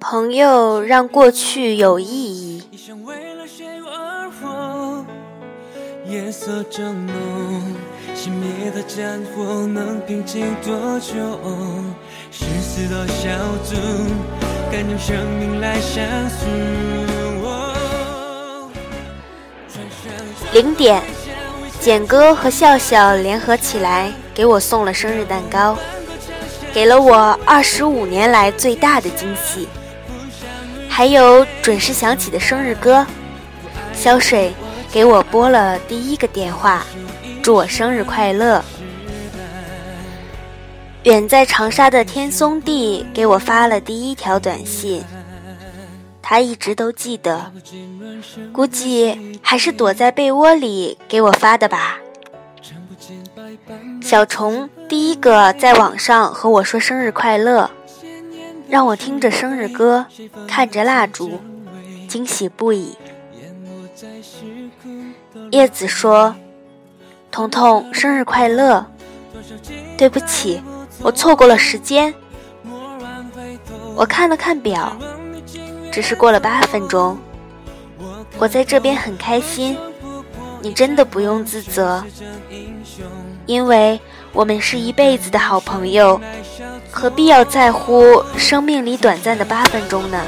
朋友让过去有意义。夜色正浓，熄灭的战火能平静多久？誓死的敢用生命来相诉。零点，简哥和笑笑联合起来给我送了生日蛋糕，给了我二十五年来最大的惊喜。还有准时响起的生日歌，小水。给我拨了第一个电话，祝我生日快乐。远在长沙的天松地给我发了第一条短信，他一直都记得，估计还是躲在被窝里给我发的吧。小虫第一个在网上和我说生日快乐，让我听着生日歌，看着蜡烛，惊喜不已。叶子说：“彤彤，生日快乐！对不起，我错过了时间。我看了看表，只是过了八分钟。我在这边很开心，你真的不用自责，因为我们是一辈子的好朋友，何必要在乎生命里短暂的八分钟呢？”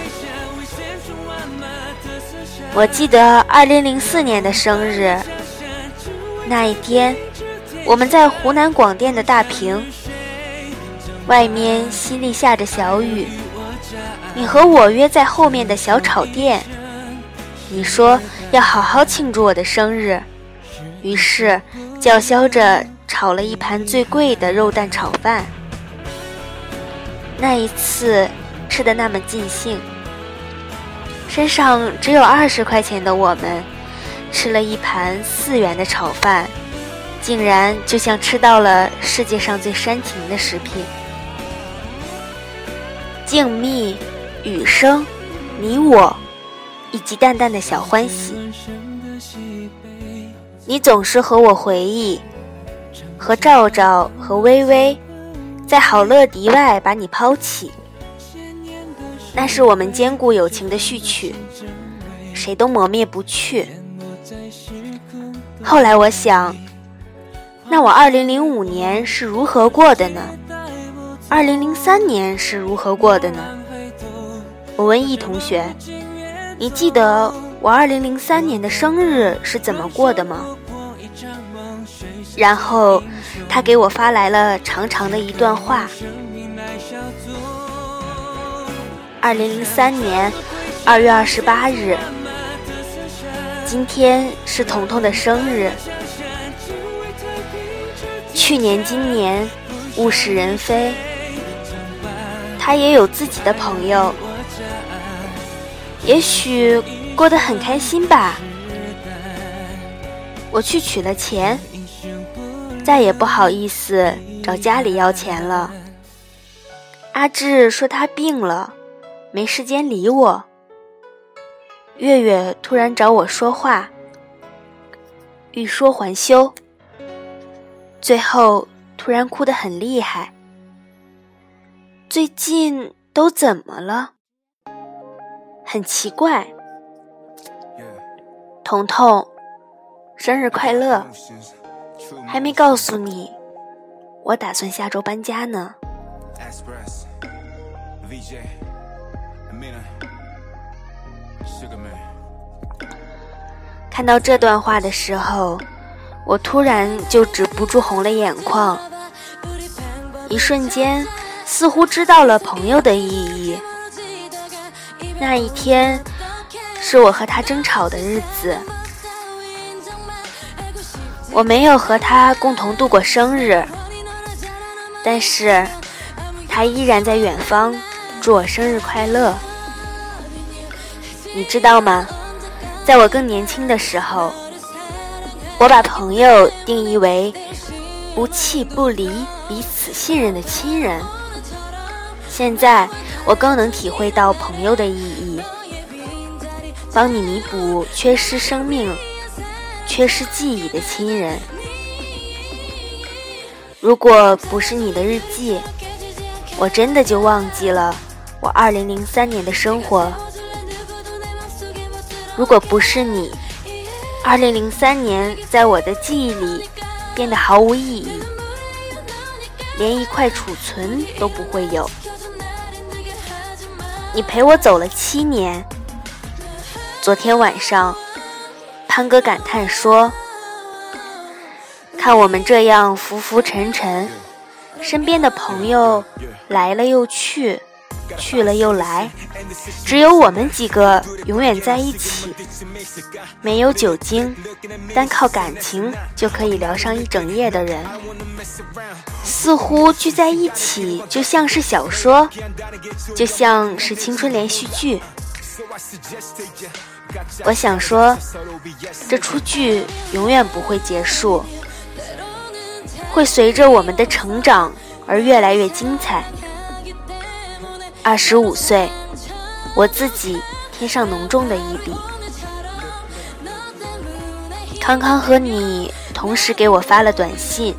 我记得二零零四年的生日那一天，我们在湖南广电的大屏，外面淅沥下着小雨。你和我约在后面的小炒店，你说要好好庆祝我的生日，于是叫嚣着炒了一盘最贵的肉蛋炒饭。那一次吃的那么尽兴。身上只有二十块钱的我们，吃了一盘四元的炒饭，竟然就像吃到了世界上最煽情的食品。静谧、雨声、你我，以及淡淡的小欢喜。你总是和我回忆，和赵赵和微微，在好乐迪外把你抛弃。那是我们坚固友情的序曲，谁都磨灭不去。后来我想，那我二零零五年是如何过的呢？二零零三年是如何过的呢？我问易同学：“你记得我二零零三年的生日是怎么过的吗？”然后他给我发来了长长的一段话。二零零三年二月二十八日，今天是彤彤的生日。去年、今年，物是人非，他也有自己的朋友，也许过得很开心吧。我去取了钱，再也不好意思找家里要钱了。阿志说他病了。没时间理我。月月突然找我说话，欲说还休，最后突然哭得很厉害。最近都怎么了？很奇怪。彤彤，生日快乐！还没告诉你，我打算下周搬家呢。看到这段话的时候，我突然就止不住红了眼眶。一瞬间，似乎知道了朋友的意义。那一天，是我和他争吵的日子。我没有和他共同度过生日，但是他依然在远方祝我生日快乐。你知道吗？在我更年轻的时候，我把朋友定义为不弃不离、彼此信任的亲人。现在，我更能体会到朋友的意义，帮你弥补缺失生命、缺失记忆的亲人。如果不是你的日记，我真的就忘记了我二零零三年的生活。如果不是你，二零零三年在我的记忆里变得毫无意义，连一块储存都不会有。你陪我走了七年。昨天晚上，潘哥感叹说：“看我们这样浮浮沉沉，身边的朋友来了又去，去了又来，只有我们几个永远在一起。没有酒精，单靠感情就可以聊上一整夜的人，似乎聚在一起就像是小说。”就像是青春连续剧，我想说，这出剧永远不会结束，会随着我们的成长而越来越精彩。二十五岁，我自己添上浓重的一笔。康康和你同时给我发了短信，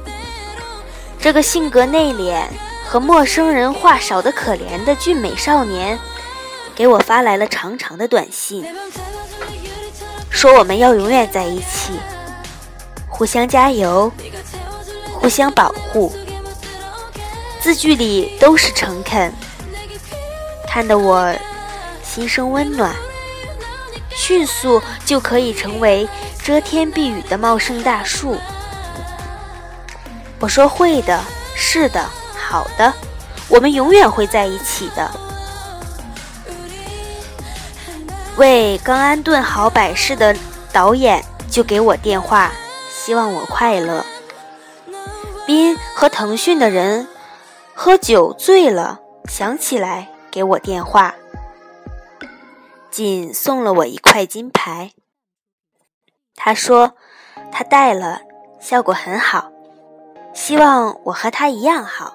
这个性格内敛。和陌生人话少的可怜的俊美少年，给我发来了长长的短信，说我们要永远在一起，互相加油，互相保护。字句里都是诚恳，看得我心生温暖，迅速就可以成为遮天蔽雨的茂盛大树。我说会的，是的。好的，我们永远会在一起的。为刚安顿好百事的导演就给我电话，希望我快乐。斌和腾讯的人喝酒醉了，想起来给我电话，仅送了我一块金牌。他说他戴了，效果很好，希望我和他一样好。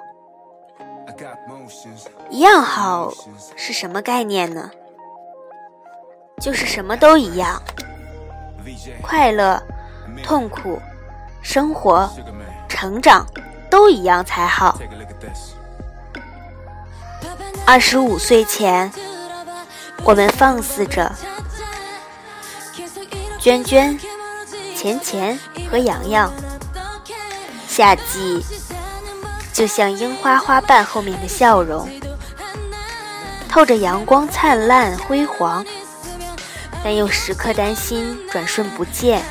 一样好是什么概念呢？就是什么都一样，快乐、痛苦、生活、成长都一样才好。二十五岁前，我们放肆着，娟娟、钱钱和洋洋，夏季。就像樱花花瓣后面的笑容，透着阳光灿烂辉煌，但又时刻担心转瞬不见。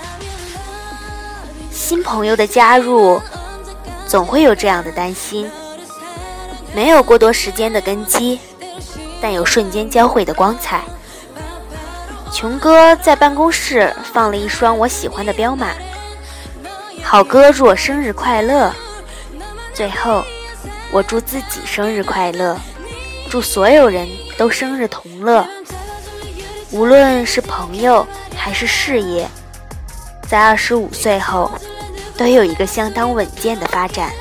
新朋友的加入，总会有这样的担心。没有过多时间的根基，但有瞬间交汇的光彩。琼哥在办公室放了一双我喜欢的彪马。好哥祝我生日快乐。最后，我祝自己生日快乐，祝所有人都生日同乐。无论是朋友还是事业，在二十五岁后，都有一个相当稳健的发展。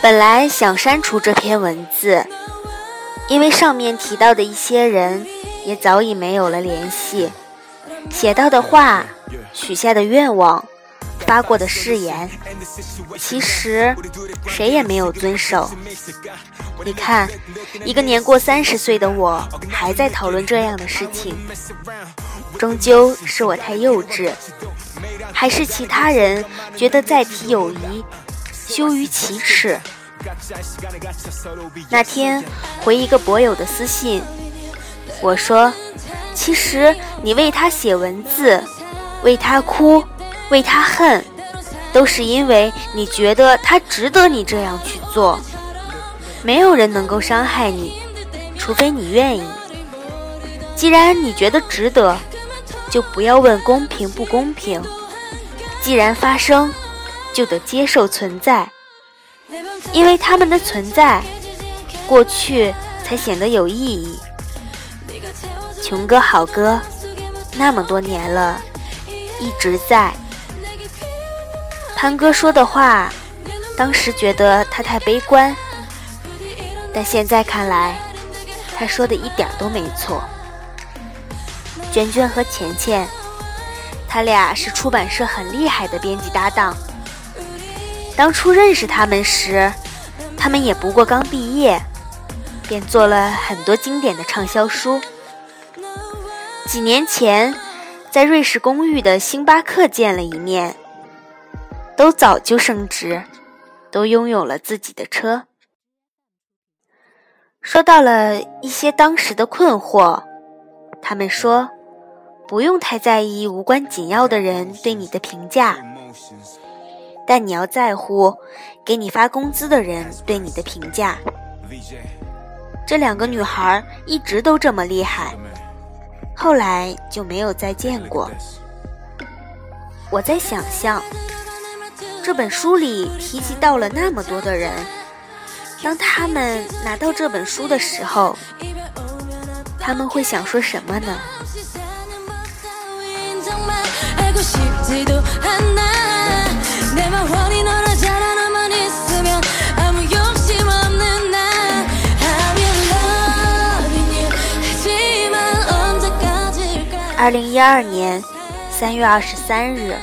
本来想删除这篇文字，因为上面提到的一些人也早已没有了联系，写到的话、许下的愿望、发过的誓言，其实谁也没有遵守。你看，一个年过三十岁的我还在讨论这样的事情，终究是我太幼稚，还是其他人觉得再提友谊？羞于启齿。那天回一个博友的私信，我说：“其实你为他写文字，为他哭，为他恨，都是因为你觉得他值得你这样去做。没有人能够伤害你，除非你愿意。既然你觉得值得，就不要问公平不公平。既然发生。”就得接受存在，因为他们的存在，过去才显得有意义。穷哥好哥，那么多年了，一直在。潘哥说的话，当时觉得他太悲观，但现在看来，他说的一点都没错。娟娟和钱钱，他俩是出版社很厉害的编辑搭档。当初认识他们时，他们也不过刚毕业，便做了很多经典的畅销书。几年前，在瑞士公寓的星巴克见了一面，都早就升职，都拥有了自己的车。说到了一些当时的困惑，他们说。不用太在意无关紧要的人对你的评价，但你要在乎给你发工资的人对你的评价。这两个女孩一直都这么厉害，后来就没有再见过。我在想象，这本书里提及到了那么多的人，当他们拿到这本书的时候，他们会想说什么呢？二零一二年三月二十三日，